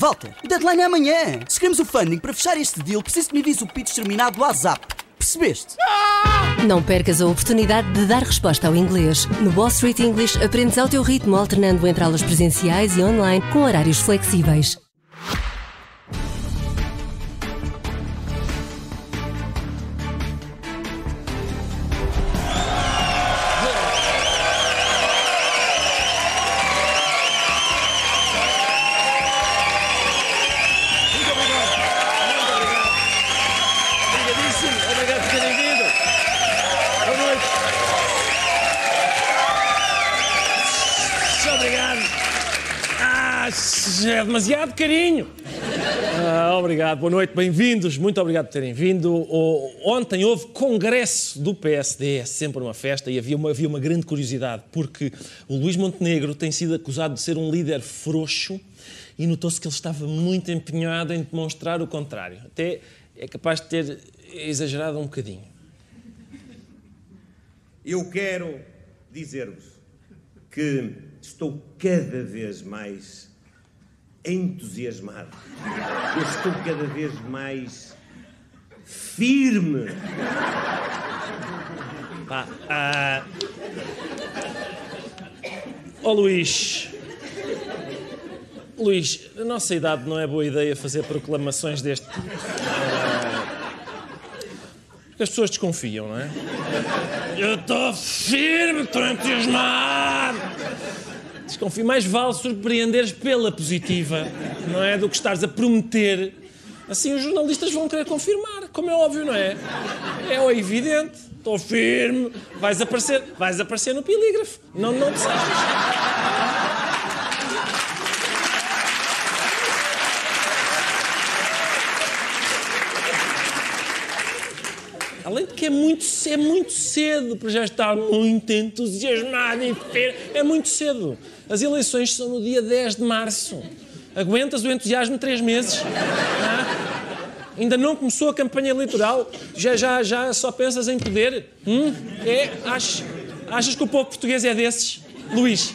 Walter, o deadline é amanhã. Se queremos o funding para fechar este deal, preciso que me avise o pitch terminado do WhatsApp. Percebeste? Não percas a oportunidade de dar resposta ao inglês. No Wall Street English aprendes ao teu ritmo, alternando entre aulas presenciais e online com horários flexíveis. Boa noite, bem-vindos. Muito obrigado por terem vindo. Ontem houve congresso do PSD, é sempre uma festa, e havia uma, havia uma grande curiosidade, porque o Luís Montenegro tem sido acusado de ser um líder frouxo e notou-se que ele estava muito empenhado em demonstrar o contrário. Até é capaz de ter exagerado um bocadinho. Eu quero dizer-vos que estou cada vez mais entusiasmado. Eu estou cada vez mais firme. Pá, ah... Ó Luís. Luís, a nossa idade não é boa ideia fazer proclamações deste. Ah, Porque as pessoas desconfiam, não é? Eu estou firme, estou entusiasmado. Desconfio. Mais vale surpreenderes pela positiva, não é? Do que estares a prometer. Assim os jornalistas vão querer confirmar, como é óbvio, não é? É evidente. Estou firme. Vais aparecer, vais aparecer no pilígrafo. Não, não te safes. Além de que é muito, é muito cedo para já estar muito entusiasmado e firme. É muito cedo. As eleições são no dia 10 de março. Aguentas o entusiasmo três meses? Ah? Ainda não começou a campanha eleitoral? Já, já, já só pensas em poder? Hum? É? Achas, achas que o povo português é desses? Luís?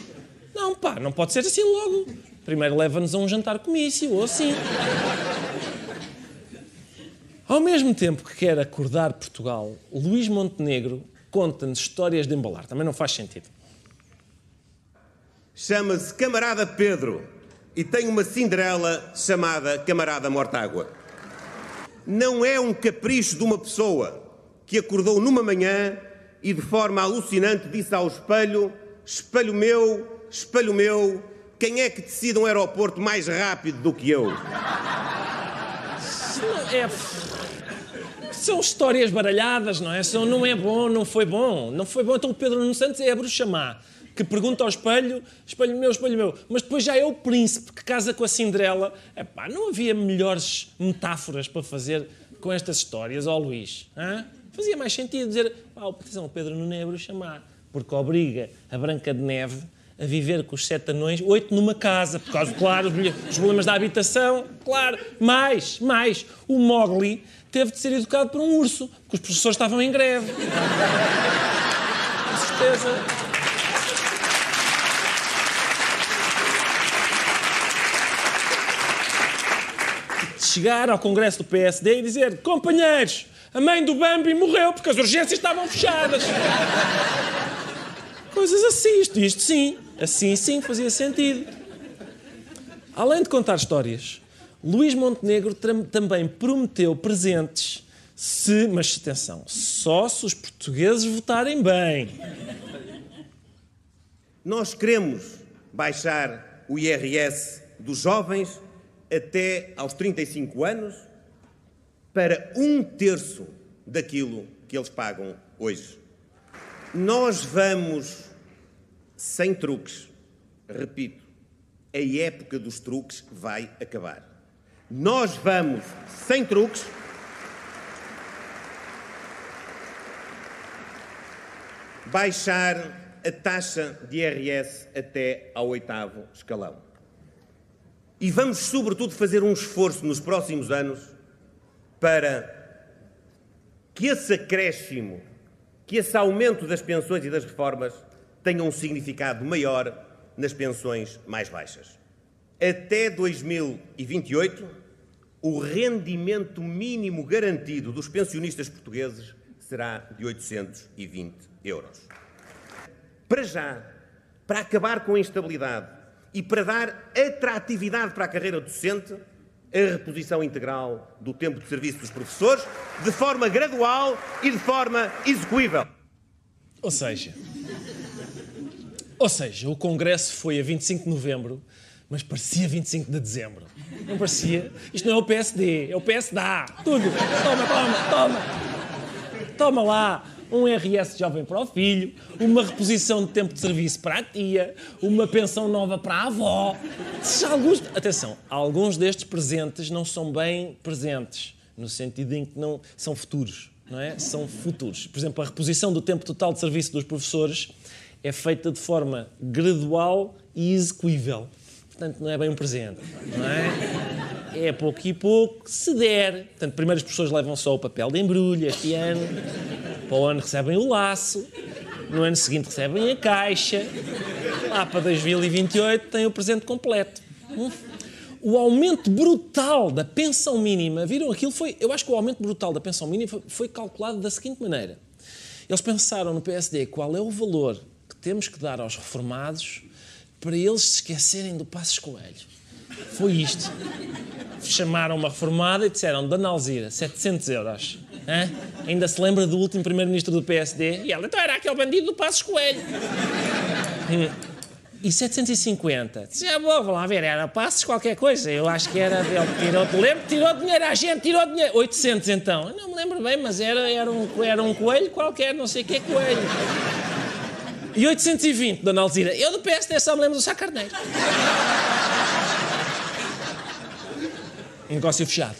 Não, pá, não pode ser assim logo. Primeiro leva-nos a um jantar comício, ou assim. Ao mesmo tempo que quer acordar Portugal, Luís Montenegro conta-nos histórias de embalar. Também não faz sentido. Chama-se Camarada Pedro e tem uma Cinderela chamada Camarada Mortágua. Não é um capricho de uma pessoa que acordou numa manhã e de forma alucinante disse ao espelho: Espelho meu, espelho meu, quem é que decide um aeroporto mais rápido do que eu? É. São histórias baralhadas, não é? São, não é bom, não foi bom. Não foi bom. Então o Pedro Nuno Santos é a bruxa má, que pergunta ao espelho, espelho meu, espelho meu. Mas depois já é o príncipe que casa com a Cinderela. Epá, não havia melhores metáforas para fazer com estas histórias, ó Luís? hã? Fazia mais sentido dizer, ah, o Pedro Nuno é a bruxa má, porque obriga a Branca de Neve a viver com os sete anões, oito numa casa, por causa, claro, os problemas da habitação, claro. Mais, mais, o Mowgli teve de ser educado por um urso, porque os professores estavam em greve. Com certeza. Chegar ao congresso do PSD e dizer companheiros, a mãe do Bambi morreu porque as urgências estavam fechadas. Coisas assim, isto, isto sim. Assim sim fazia sentido. Além de contar histórias, Luís Montenegro também prometeu presentes se, mas atenção, só se os portugueses votarem bem. Nós queremos baixar o IRS dos jovens até aos 35 anos para um terço daquilo que eles pagam hoje. Nós vamos sem truques. Repito, a época dos truques vai acabar. Nós vamos sem truques. Baixar a taxa de IRS até ao oitavo escalão. E vamos, sobretudo, fazer um esforço nos próximos anos para que esse acréscimo, que esse aumento das pensões e das reformas tenha um significado maior nas pensões mais baixas. até 2028, o rendimento mínimo garantido dos pensionistas portugueses será de 820 euros. Para já, para acabar com a instabilidade e para dar atratividade para a carreira docente, a reposição integral do tempo de serviço dos professores, de forma gradual e de forma execuível. Ou seja, ou seja, o Congresso foi a 25 de novembro, mas parecia 25 de dezembro. Não parecia? Isto não é o PSD, é o PSDA. Tudo. Toma, toma, toma. Toma lá um RS jovem para o filho, uma reposição de tempo de serviço para a tia, uma pensão nova para a avó. Alguns... Atenção, alguns destes presentes não são bem presentes, no sentido em que não são futuros, não é? São futuros. Por exemplo, a reposição do tempo total de serviço dos professores é feita de forma gradual e execuível. Portanto, não é bem um presente, não é? É pouco e pouco, se der. Portanto, primeiro as pessoas levam só o papel de embrulho este ano, para o ano recebem o laço, no ano seguinte recebem a caixa, lá para 2028 têm o presente completo. Hum? O aumento brutal da pensão mínima, viram aquilo? Foi, eu acho que o aumento brutal da pensão mínima foi, foi calculado da seguinte maneira. Eles pensaram no PSD qual é o valor temos que dar aos reformados para eles se esquecerem do Passos Coelho. Foi isto. Chamaram uma reformada e disseram, Dona Alzira, 700 euros. Hã? Ainda se lembra do último primeiro-ministro do PSD? E ela, então era aquele bandido do Passos Coelho. Hum. E 750? Disse, ah, bom, vou lá ver, era Passos qualquer coisa. Eu acho que era, ele tirou, lembro, tirou dinheiro à gente, tirou dinheiro. 800 então. Eu não me lembro bem, mas era, era, um, era um coelho qualquer, não sei o que é coelho. E 820, Dona Alzira. Eu do PSD só me lembro do Sá Carneiro. Negócio fechado.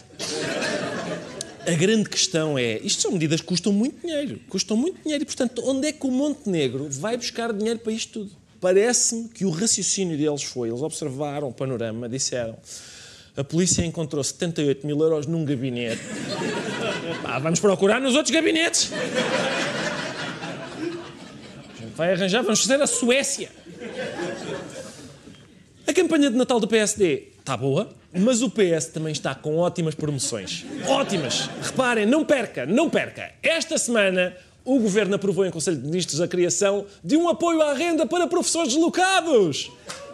A grande questão é, isto são medidas que custam muito dinheiro, custam muito dinheiro e, portanto, onde é que o Montenegro vai buscar dinheiro para isto tudo? Parece-me que o raciocínio deles foi, eles observaram o panorama, disseram, a polícia encontrou 78 mil euros num gabinete. Pá, vamos procurar nos outros gabinetes vai arranjar, vamos fazer a Suécia. A campanha de Natal do PSD está boa, mas o PS também está com ótimas promoções. Ótimas! Reparem, não perca, não perca. Esta semana o Governo aprovou em Conselho de Ministros a criação de um apoio à renda para professores deslocados.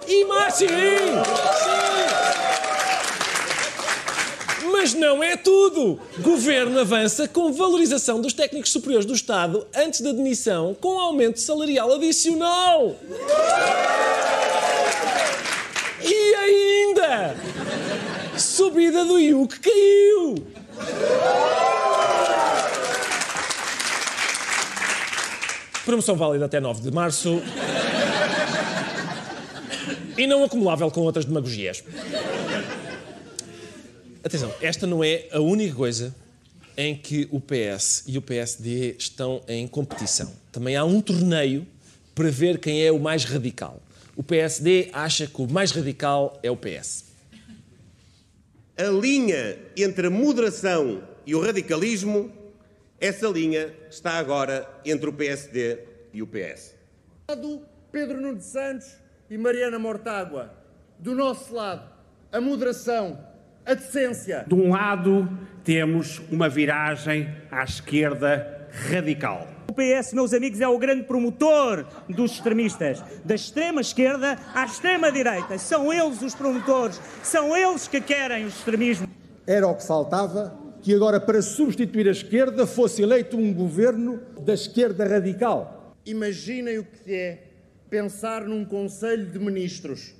E sim! Sim! Mas não é tudo! Governo avança com valorização dos técnicos superiores do Estado antes da demissão, com aumento salarial adicional. E ainda! Subida do IUC caiu! Promoção válida até 9 de março. E não acumulável com outras demagogias. Atenção, esta não é a única coisa em que o PS e o PSD estão em competição. Também há um torneio para ver quem é o mais radical. O PSD acha que o mais radical é o PS. A linha entre a moderação e o radicalismo, essa linha está agora entre o PSD e o PS. Pedro Nunes Santos e Mariana Mortágua. Do nosso lado, a moderação a decência. De um lado, temos uma viragem à esquerda radical. O PS, meus amigos, é o grande promotor dos extremistas. Da extrema esquerda à extrema direita. São eles os promotores, são eles que querem o extremismo. Era o que faltava que agora, para substituir a esquerda, fosse eleito um governo da esquerda radical. Imaginem o que é pensar num Conselho de Ministros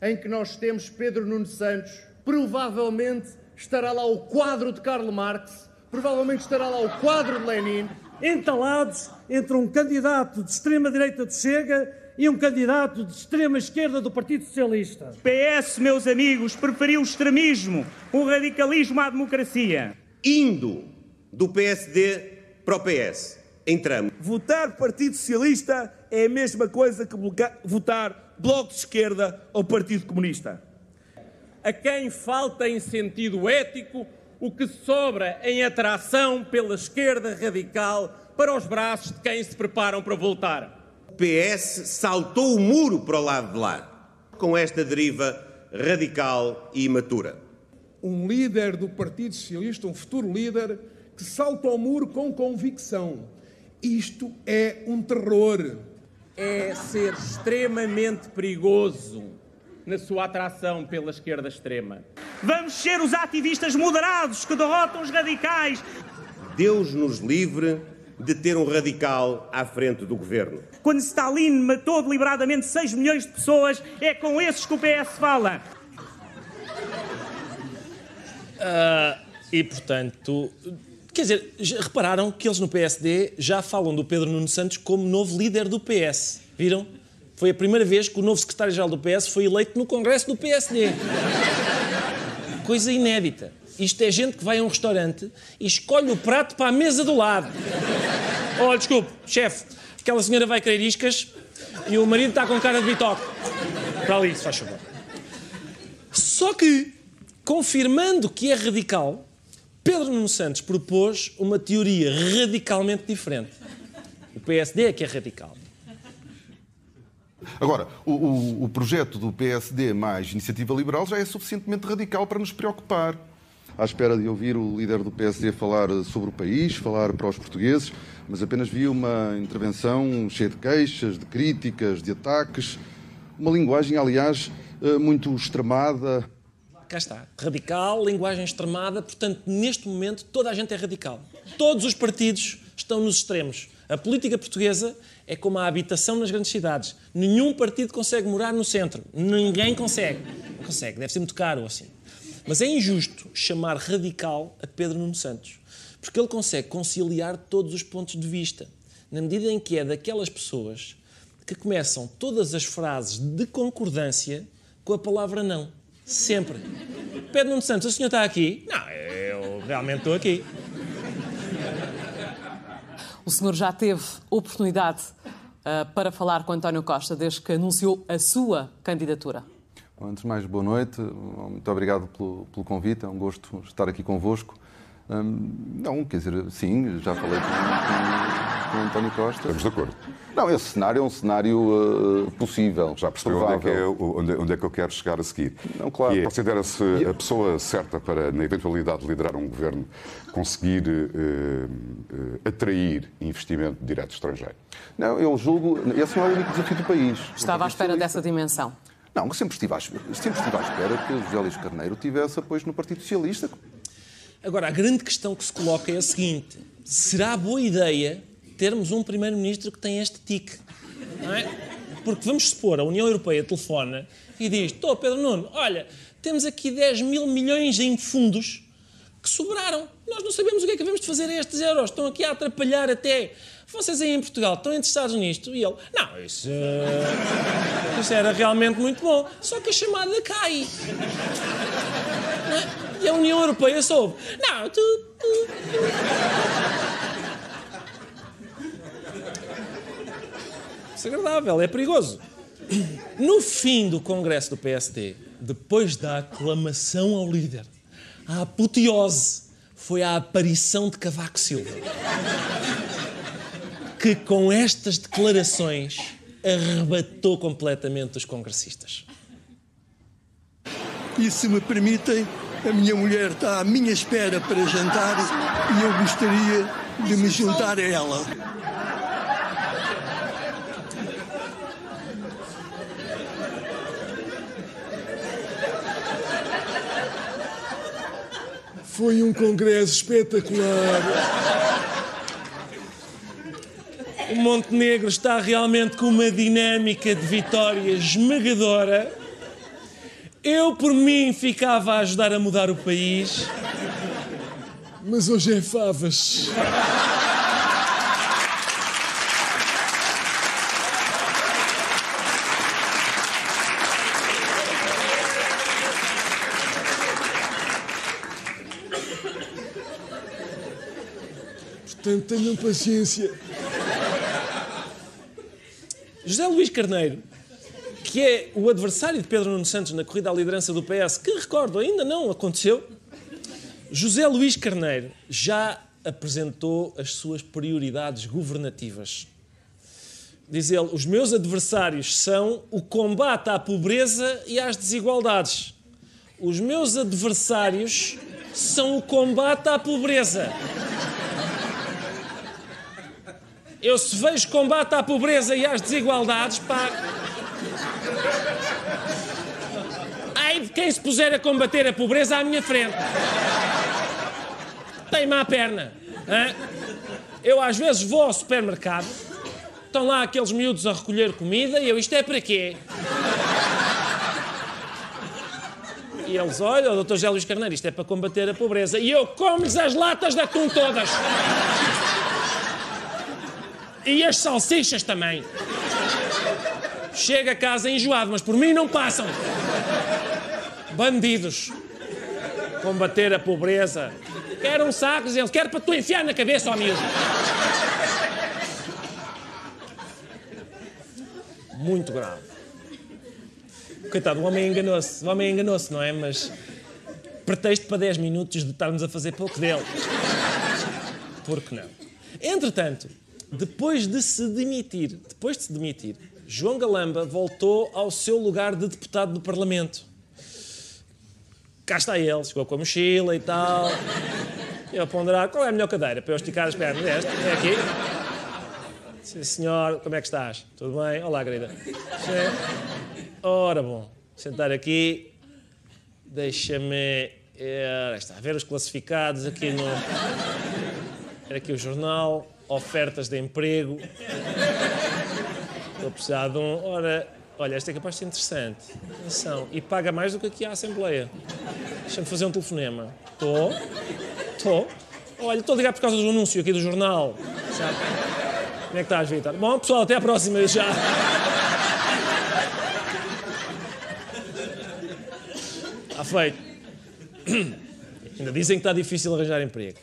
em que nós temos Pedro Nuno Santos, provavelmente estará lá o quadro de Karl Marx, provavelmente estará lá o quadro de Lenin. Entalados entre um candidato de extrema-direita do Chega e um candidato de extrema-esquerda do Partido Socialista. PS, meus amigos, preferiu o extremismo, o radicalismo à democracia. Indo do PSD para o PS. Entramos. Votar Partido Socialista é a mesma coisa que votar Bloco de Esquerda ou Partido Comunista a quem falta em sentido ético o que sobra em atração pela esquerda radical para os braços de quem se preparam para voltar. O PS saltou o muro para o lado de lá. Com esta deriva, radical e imatura. Um líder do Partido Socialista, um futuro líder, que salta ao muro com convicção. Isto é um terror. É ser extremamente perigoso na sua atração pela esquerda extrema. Vamos ser os ativistas moderados que derrotam os radicais. Deus nos livre de ter um radical à frente do governo. Quando Stalin matou deliberadamente 6 milhões de pessoas, é com esses que o PS fala. Uh, e, portanto, quer dizer, repararam que eles no PSD já falam do Pedro Nuno Santos como novo líder do PS. Viram? Foi a primeira vez que o novo secretário-geral do PS foi eleito no Congresso do PSD. Coisa inédita. Isto é gente que vai a um restaurante e escolhe o prato para a mesa do lado. Olha, desculpe, chefe, aquela senhora vai querer iscas e o marido está com cara de bitoque. Para ali, se faz favor. Só que, confirmando que é radical, Pedro Nuno Santos propôs uma teoria radicalmente diferente. O PSD é que é radical. Agora, o, o, o, projeto do PSD mais Iniciativa Liberal já é suficientemente radical para nos preocupar. À espera de ouvir o líder do PSD falar sobre o país, falar para os portugueses, mas apenas vi uma intervenção cheia de queixas, de críticas, de ataques, uma linguagem, aliás, eh, muito extremada. Cá está, radical, linguagem extremada, portanto, neste momento toda a gente é radical. Todos os partidos estão nos extremos. A política portuguesa é como a habitação nas grandes cidades. Nenhum partido consegue morar no centro. Ninguém consegue. Não consegue, deve ser muito caro assim. Mas é injusto chamar radical a Pedro Nuno Santos, porque ele consegue conciliar todos os pontos de vista, na medida em que é daquelas pessoas que começam todas as frases de concordância com a palavra não. Sempre. Pedro Nuno Santos, o senhor está aqui? Não, eu realmente estou aqui. O senhor já teve oportunidade para falar com António Costa desde que anunciou a sua candidatura? Antes de mais, boa noite. Muito obrigado pelo, pelo convite. É um gosto estar aqui convosco. Hum, não, quer dizer, sim, já falei com, com, António Costa. Estamos de acordo. Não, esse cenário é um cenário uh, possível. Já percebeu onde é, que é, onde, onde é, que eu quero chegar a seguir? Não, claro. É, Considera-se a pessoa certa para, na eventualidade de liderar um governo, conseguir uh, uh, atrair investimento direto estrangeiro? Não, eu julgo. Esse não é o único desafio do país. Estava à espera dessa dimensão. Não, sempre estive, à, sempre estive à espera que José Luís Carneiro tivesse apoio no Partido Socialista. Agora, a grande questão que se coloca é a seguinte: será boa ideia termos um primeiro-ministro que tem este tique? Não é? Porque vamos supor, a União Europeia telefona e diz: Estou, Pedro Nuno, olha, temos aqui 10 mil milhões em fundos que sobraram. Nós não sabemos o que é que devemos de fazer a estes euros. Estão aqui a atrapalhar até. Vocês aí em Portugal estão interessados nisto? E ele, não, isso, uh, isso era realmente muito bom. Só que a chamada cai. É? E a União Europeia soube. Não, tu, tu, tu. Desagradável, é perigoso. No fim do congresso do PSD, depois da aclamação ao líder, a apoteose foi a aparição de Cavaco Silva. Que com estas declarações arrebatou completamente os congressistas. E se me permitem, a minha mulher está à minha espera para jantar e eu gostaria de me juntar a ela. Foi um congresso espetacular. O Montenegro está realmente com uma dinâmica de vitória esmagadora. Eu, por mim, ficava a ajudar a mudar o país. Mas hoje é favas. Portanto, tenham paciência. José Luís Carneiro, que é o adversário de Pedro Nuno Santos na corrida à liderança do PS, que recordo ainda não aconteceu, José Luís Carneiro já apresentou as suas prioridades governativas. diz ele, os meus adversários são o combate à pobreza e às desigualdades. Os meus adversários são o combate à pobreza. Eu se vejo combate à pobreza e às desigualdades, pá. Ai de quem se puser a combater a pobreza à minha frente. Tem-me à perna. Eu às vezes vou ao supermercado, estão lá aqueles miúdos a recolher comida e eu, isto é para quê? E eles, olha, o Dr. José Luís Carneiro, isto é para combater a pobreza. E eu como-lhes as latas de atum todas. E as salsichas também. Chega a casa enjoado, mas por mim não passam. Bandidos. Combater a pobreza. Quero um saco, eles quero para tu enfiar na cabeça, ó miúdo. Muito grave. Coitado, o homem enganou-se. O homem enganou-se, não é? Mas pretexto para 10 minutos de estarmos a fazer pouco dele. Por que não? Entretanto, depois de se demitir, depois de se demitir, João Galamba voltou ao seu lugar de deputado do Parlamento. Cá está ele, chegou com a mochila e tal. Eu a ponderar, qual é a melhor cadeira para eu esticar as pernas? Esta, é aqui. Sim, senhor, como é que estás? Tudo bem? Olá, querida. Sim. Ora, bom, sentar aqui. Deixa-me. eh, está a ver os classificados aqui no. Era aqui o jornal, ofertas de emprego. Estou a precisar de um. Ora, olha, esta é capaz de ser interessante. Atenção. E paga mais do que aqui a Assembleia. Deixa-me fazer um telefonema. Estou. Estou. Olha, estou a ligar por causa do anúncio aqui do jornal. Sabe? Como é que estás, Vitor? Bom, pessoal, até à próxima já. Está feito. Ainda dizem que está difícil arranjar emprego.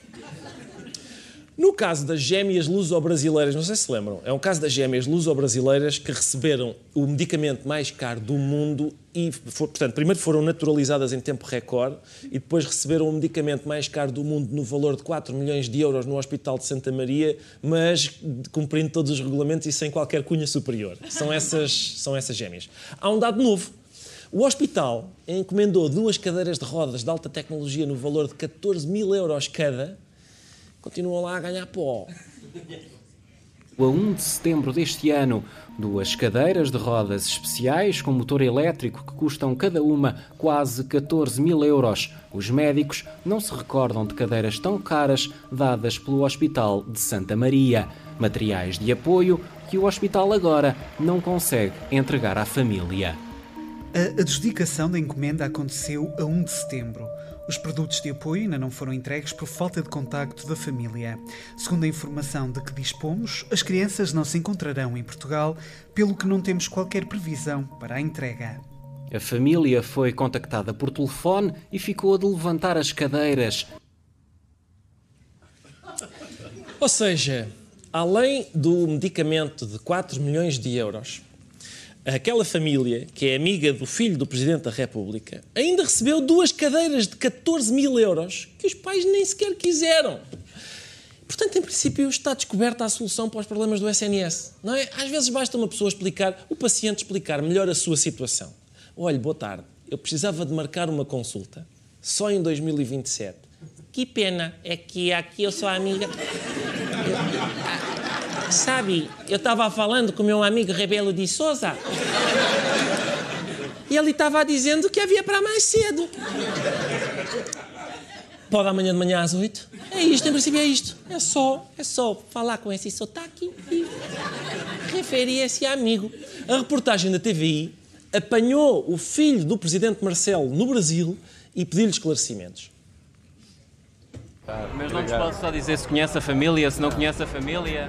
No caso das gêmeas luso-brasileiras, não sei se lembram, é um caso das gêmeas luso-brasileiras que receberam o medicamento mais caro do mundo e, portanto, primeiro foram naturalizadas em tempo recorde e depois receberam o medicamento mais caro do mundo no valor de 4 milhões de euros no Hospital de Santa Maria, mas cumprindo todos os regulamentos e sem qualquer cunha superior. São essas, são essas gêmeas. Há um dado novo. O hospital encomendou duas cadeiras de rodas de alta tecnologia no valor de 14 mil euros cada continuam lá a ganhar pó. A 1 de setembro deste ano, duas cadeiras de rodas especiais com motor elétrico que custam cada uma quase 14 mil euros. Os médicos não se recordam de cadeiras tão caras dadas pelo Hospital de Santa Maria. Materiais de apoio que o hospital agora não consegue entregar à família. A adjudicação da encomenda aconteceu a 1 de setembro. Os produtos de apoio ainda não foram entregues por falta de contacto da família. Segundo a informação de que dispomos, as crianças não se encontrarão em Portugal, pelo que não temos qualquer previsão para a entrega. A família foi contactada por telefone e ficou a de levantar as cadeiras. Ou seja, além do medicamento de 4 milhões de euros, aquela família, que é amiga do filho do Presidente da República, ainda recebeu duas cadeiras de 14 mil euros que os pais nem sequer quiseram. Portanto, em princípio, está descoberta a solução para os problemas do SNS. Não é? Às vezes basta uma pessoa explicar, o paciente explicar melhor a sua situação. Olha, boa tarde, eu precisava de marcar uma consulta só em 2027. Que pena, é que aqui eu sou amiga. Sabe, eu estava falando com o meu amigo Rebelo de Souza e ele estava dizendo que havia para mais cedo. Pode amanhã de manhã às oito? É isto, em princípio é isto. É só, é só falar com esse sotaque e referir esse amigo. A reportagem da TVI apanhou o filho do presidente Marcelo no Brasil e pediu-lhe esclarecimentos. Mas não nos pode só dizer se conhece a família, se não conhece a família.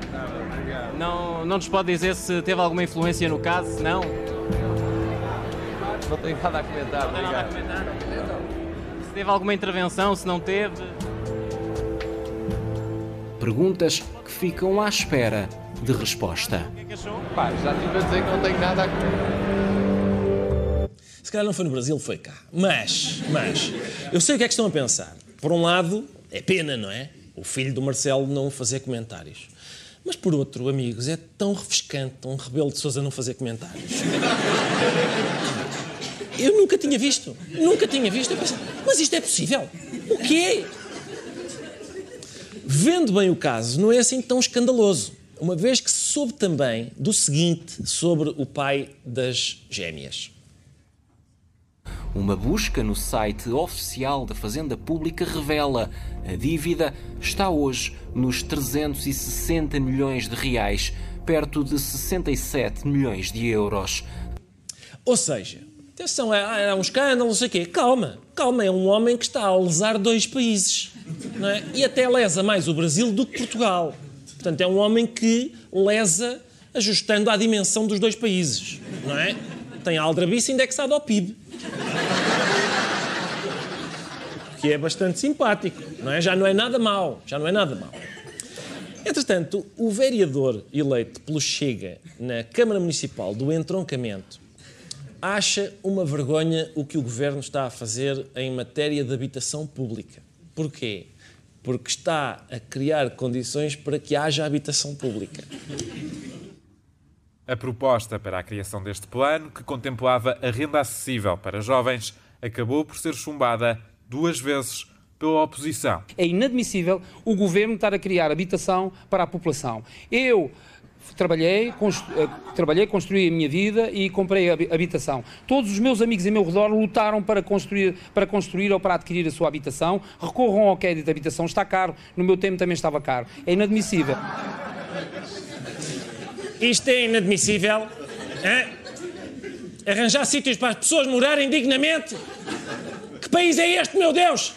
Não, não nos pode dizer se teve alguma influência no caso, se não. Não tenho nada a comentar, Não tem nada a obrigado. Se teve alguma intervenção, se não teve. Perguntas que ficam à espera de resposta. Pá, já tive a dizer que não tenho nada a Se calhar não foi no Brasil, foi cá. Mas, mas, eu sei o que é que estão a pensar. Por um lado, é pena, não é? O filho do Marcelo não fazer comentários. Mas por outro, amigos, é tão refrescante um rebelo de Sousa não fazer comentários. Eu nunca tinha visto. Nunca tinha visto. Eu pensei, mas isto é possível? O quê? Vendo bem o caso, não é assim tão escandaloso. Uma vez que soube também do seguinte sobre o pai das gêmeas. Uma busca no site oficial da Fazenda Pública revela a dívida está hoje nos 360 milhões de reais, perto de 67 milhões de euros. Ou seja, atenção, é, é um escândalo, não sei o quê. Calma, calma, é um homem que está a lesar dois países. É? E até lesa mais o Brasil do que Portugal. Portanto, é um homem que lesa ajustando à dimensão dos dois países. Não é? Tem a aldrabice indexada ao PIB. Que é bastante simpático, não é? Já não é nada mau, já não é nada mau. Entretanto, o vereador eleito pelo Chega na Câmara Municipal do Entroncamento acha uma vergonha o que o governo está a fazer em matéria de habitação pública. Porquê? Porque está a criar condições para que haja habitação pública. A proposta para a criação deste plano, que contemplava a renda acessível para jovens, acabou por ser chumbada duas vezes pela oposição. É inadmissível o governo estar a criar habitação para a população. Eu trabalhei, constru, uh, trabalhei, construí a minha vida e comprei habitação. Todos os meus amigos em meu redor lutaram para construir, para construir ou para adquirir a sua habitação. Recorram ao crédito de habitação, está caro. No meu tempo também estava caro. É inadmissível. Isto é inadmissível. Hein? Arranjar sítios para as pessoas morarem dignamente. Que país é este, meu Deus?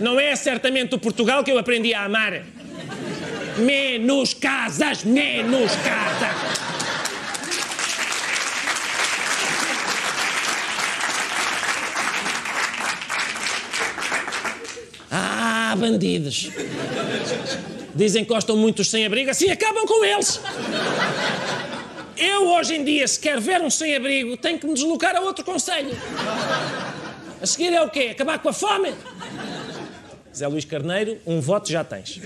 Não é certamente o Portugal que eu aprendi a amar. Menos casas, menos casas. Ah, bandidos. Dizem que gostam muito dos sem-abrigo, assim acabam com eles. Eu, hoje em dia, se quer ver um sem-abrigo, tenho que me deslocar a outro conselho. A seguir é o quê? Acabar com a fome? Zé Luís Carneiro, um voto já tens.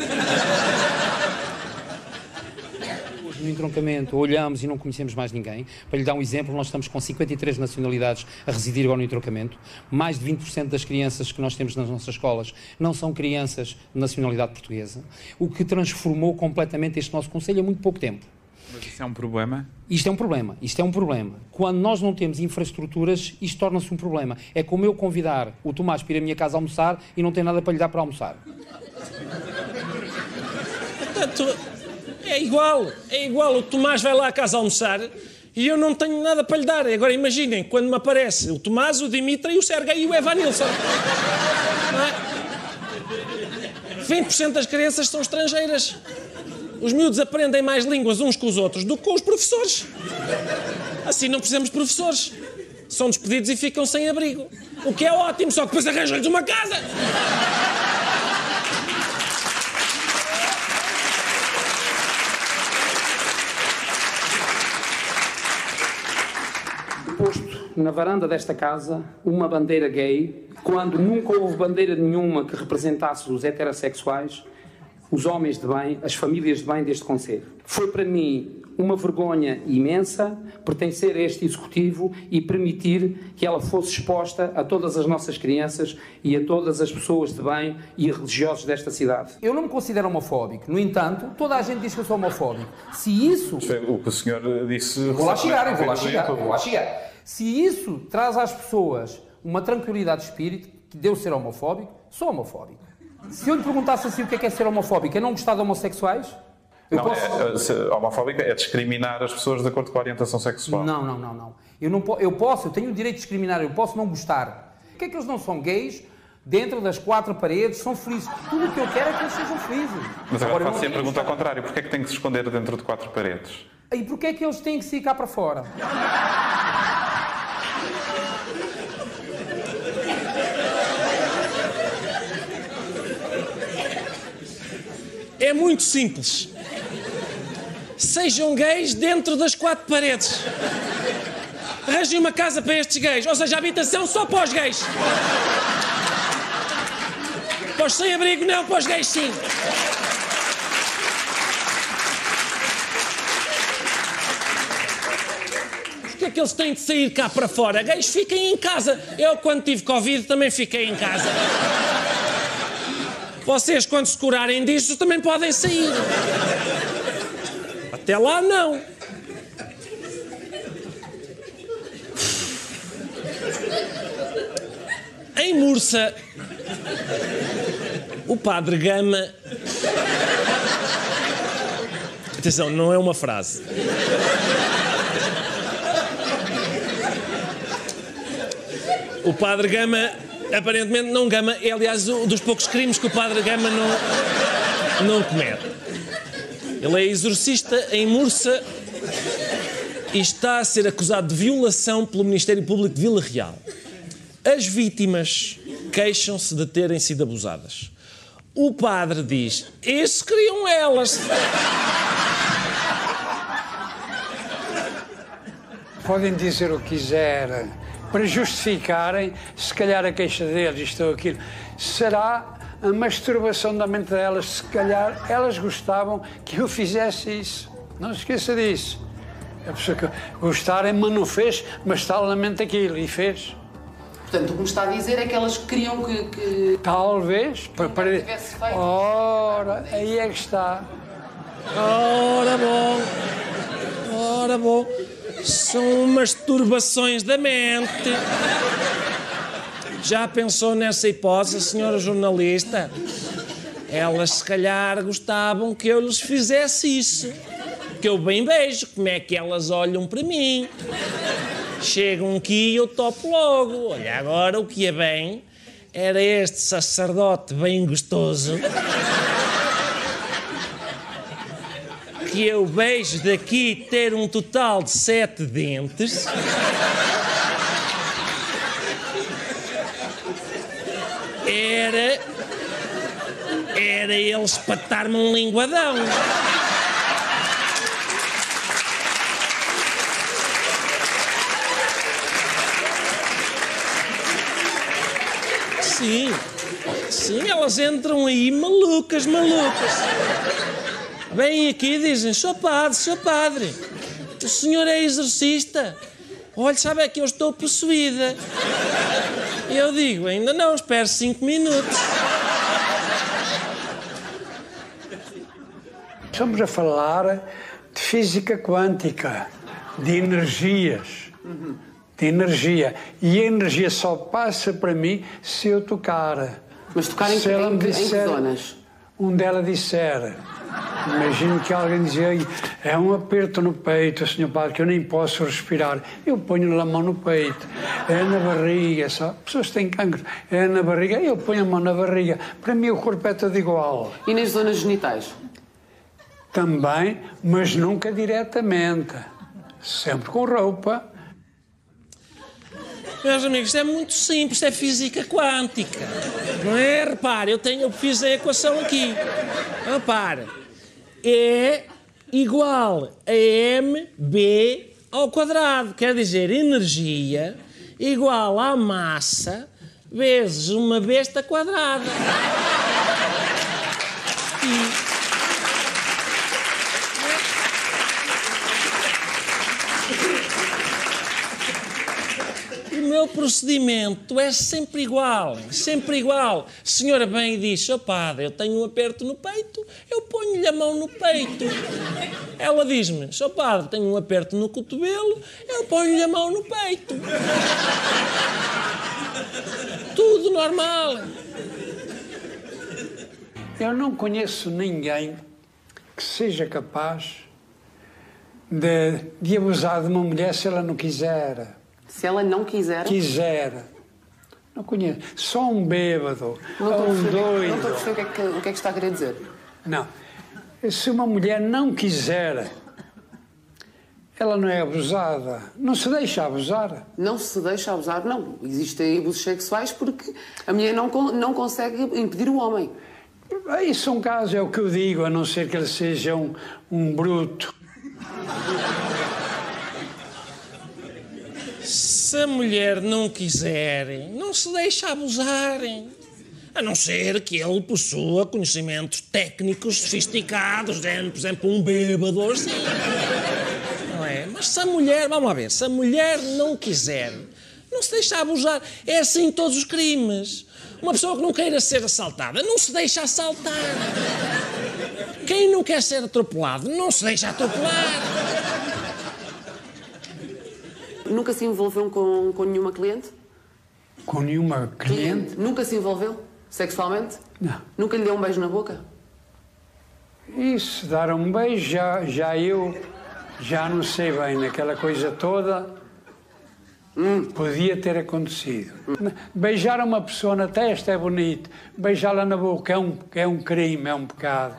No entroncamento, olhamos e não conhecemos mais ninguém. Para lhe dar um exemplo, nós estamos com 53 nacionalidades a residir agora no entroncamento. Mais de 20% das crianças que nós temos nas nossas escolas não são crianças de nacionalidade portuguesa, o que transformou completamente este nosso Conselho há muito pouco tempo. Mas isso é um problema? Isto é um problema, isto é um problema. Quando nós não temos infraestruturas, isto torna-se um problema. É como eu convidar o Tomás para ir à minha casa almoçar e não tem nada para lhe dar para almoçar. Portanto, é igual, é igual. O Tomás vai lá à casa almoçar e eu não tenho nada para lhe dar. Agora imaginem, quando me aparece o Tomás, o Dimitra e o Sergei e o Evanilson. Não é? 20% das crianças são estrangeiras. Os miúdos aprendem mais línguas uns com os outros do que com os professores. Assim não precisamos de professores. São despedidos e ficam sem abrigo. O que é ótimo, só que depois arranjam-lhes uma casa. Posto na varanda desta casa uma bandeira gay, quando nunca houve bandeira nenhuma que representasse os heterossexuais, os homens de bem, as famílias de bem deste Conselho. Foi para mim uma vergonha imensa pertencer a este Executivo e permitir que ela fosse exposta a todas as nossas crianças e a todas as pessoas de bem e religiosos desta cidade. Eu não me considero homofóbico, no entanto, toda a gente diz que eu sou homofóbico. Se isso. O que o senhor disse. Vou lá chegar, eu vou lá chegar, vou lá chegar. Se isso traz às pessoas uma tranquilidade de espírito, que deu ser homofóbico, sou homofóbico. Se eu lhe perguntasse assim o que é, que é ser homofóbico, é não gostar de homossexuais? não, posso... é, é, homofóbica é discriminar as pessoas de acordo com a orientação sexual. Não, não, não, não. Eu, não eu posso, eu tenho o direito de discriminar, eu posso não gostar. Por que é que eles não são gays? Dentro das quatro paredes, são felizes. Tudo o que eu quero é que eles sejam felizes. Mas agora, agora faço a pergunta ao contrário: porquê é que têm que se esconder dentro de quatro paredes? E porquê é que eles têm que se ir cá para fora? É muito simples. Sejam gays dentro das quatro paredes. Arranjem uma casa para estes gays, ou seja, habitação só para os gays. Para os sem abrigo, não, para os gays, sim. Porque é que eles têm de sair cá para fora? Gays, fiquem em casa. Eu, quando tive Covid, também fiquei em casa. Vocês, quando se curarem disso, também podem sair. Até lá, não. Em Mursa, o padre Gama. Atenção, não é uma frase. O padre Gama aparentemente não gama. É, aliás, um dos poucos crimes que o padre Gama não, não comete. Ele é exorcista em Mursa e está a ser acusado de violação pelo Ministério Público de Vila Real. As vítimas queixam-se de terem sido abusadas. O padre diz: Isso queriam elas. Podem dizer o que quiserem para justificarem, se calhar, a queixa deles, isto ou aquilo. Será a masturbação da mente delas, se calhar elas gostavam que eu fizesse isso. Não se esqueça disso. A pessoa que gostarem, mas não fez, mas está na mente aquilo e fez. Portanto, o que me está a dizer é que elas queriam que. que... Talvez. Para, para... tivesse feito. Ora, aí é que está. Ora bom. Ora bom. São masturbações da mente. Já pensou nessa hipótese, senhora jornalista? Elas se calhar gostavam que eu lhes fizesse isso. Que eu bem vejo como é que elas olham para mim. Chegam aqui e eu topo logo. Olha, agora o que é bem era este sacerdote bem gostoso que eu vejo daqui ter um total de sete dentes. Era. Era ele espatar-me um linguadão. Sim, sim, elas entram aí malucas, malucas. Vêm aqui e dizem: Sr. Padre, Sr. Padre, o senhor é exorcista. Olha, sabe é que eu estou possuída. E eu digo: Ainda não, espere cinco minutos. Estamos a falar de física quântica, de energias. De energia. E a energia só passa para mim se eu tocar. Mas tocar em, se ela em, me em que disser, zonas? Onde ela disser. Imagino que alguém dizia é um aperto no peito, senhor padre, que eu nem posso respirar. Eu ponho a mão no peito, é na barriga, só. Pessoas têm cancro, é na barriga, eu ponho a mão na barriga. Para mim o corpo é todo igual. E nas zonas genitais? Também, mas nunca diretamente. Sempre com roupa. Meus amigos, isto é muito simples, isto é física quântica. Não é? Repare, eu, tenho, eu fiz a equação aqui. Repare, E igual a mb ao quadrado. Quer dizer, energia igual à massa vezes uma besta quadrada. E O meu procedimento é sempre igual, sempre igual. A senhora vem e diz, oh padre, eu tenho um aperto no peito, eu ponho-lhe a mão no peito. Ela diz-me, oh padre, tenho um aperto no cotovelo, eu ponho-lhe a mão no peito. Tudo normal. Eu não conheço ninguém que seja capaz de, de abusar de uma mulher se ela não quiser. Se ela não quiser. Quiser. Não conheço. Só um bêbado, Não ou um doido. Não estou a perceber o que, é que, o que é que está a querer dizer. Não. Se uma mulher não quiser, ela não é abusada. Não se deixa abusar. Não se deixa abusar, não. Existem abusos sexuais porque a mulher não, não consegue impedir o homem. Isso é um caso, é o que eu digo, a não ser que ele seja um, um bruto. Se a mulher não quiser, não se deixa abusarem. A não ser que ele possua conhecimentos técnicos sofisticados, género, por exemplo, um bêbado assim. Não é? Mas se a mulher, vamos lá ver, se a mulher não quiser, não se deixa abusar. É assim em todos os crimes. Uma pessoa que não queira ser assaltada, não se deixa assaltar. Quem não quer ser atropelado, não se deixa atropelar. Nunca se envolveu com, com nenhuma cliente? Com nenhuma cliente? Nunca se envolveu? Sexualmente? Não. Nunca lhe deu um beijo na boca? Isso, dar um beijo, já, já eu já não sei bem, naquela coisa toda. Podia ter acontecido. Beijar uma pessoa na testa é bonito, beijá-la na boca é um, é um crime, é um pecado.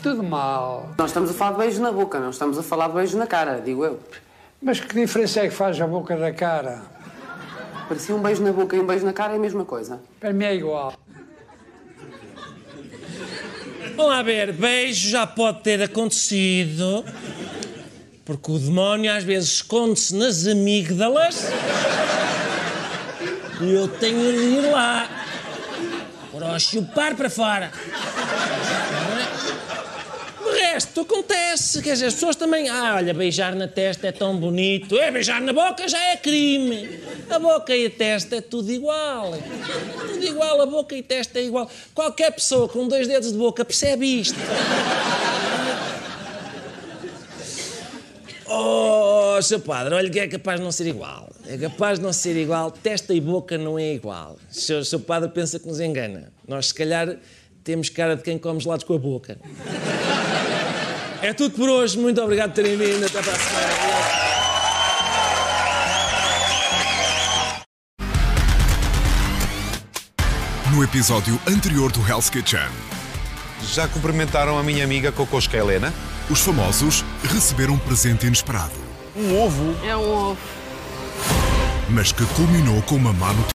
Tudo mal. Nós estamos a falar de beijo na boca, não estamos a falar de beijo na cara, digo eu. Mas que diferença é que faz a boca da cara? Parecia um beijo na boca e um beijo na cara é a mesma coisa. Para mim é igual. Vamos lá ver, beijo já pode ter acontecido. Porque o demónio às vezes esconde-se nas amígdalas. E eu tenho de ir lá. Para o chupar para fora. Resto acontece. Quer dizer, as pessoas também. Ah, olha, beijar na testa é tão bonito. É, beijar na boca já é crime. A boca e a testa é tudo igual. Tudo igual, a boca e a testa é igual. Qualquer pessoa com dois dedos de boca percebe isto. Oh, seu padre, olha que é capaz de não ser igual. É capaz de não ser igual. Testa e boca não é igual. Seu, seu padre pensa que nos engana. Nós, se calhar, temos cara de quem come gelados com a boca. É tudo por hoje. Muito obrigado por terem vindo. Até para a semana. No episódio anterior do Hell's Kitchen. Já cumprimentaram a minha amiga Cocosca Helena? Os famosos receberam um presente inesperado, Um ovo? É um ovo. mas que culminou com uma má notícia.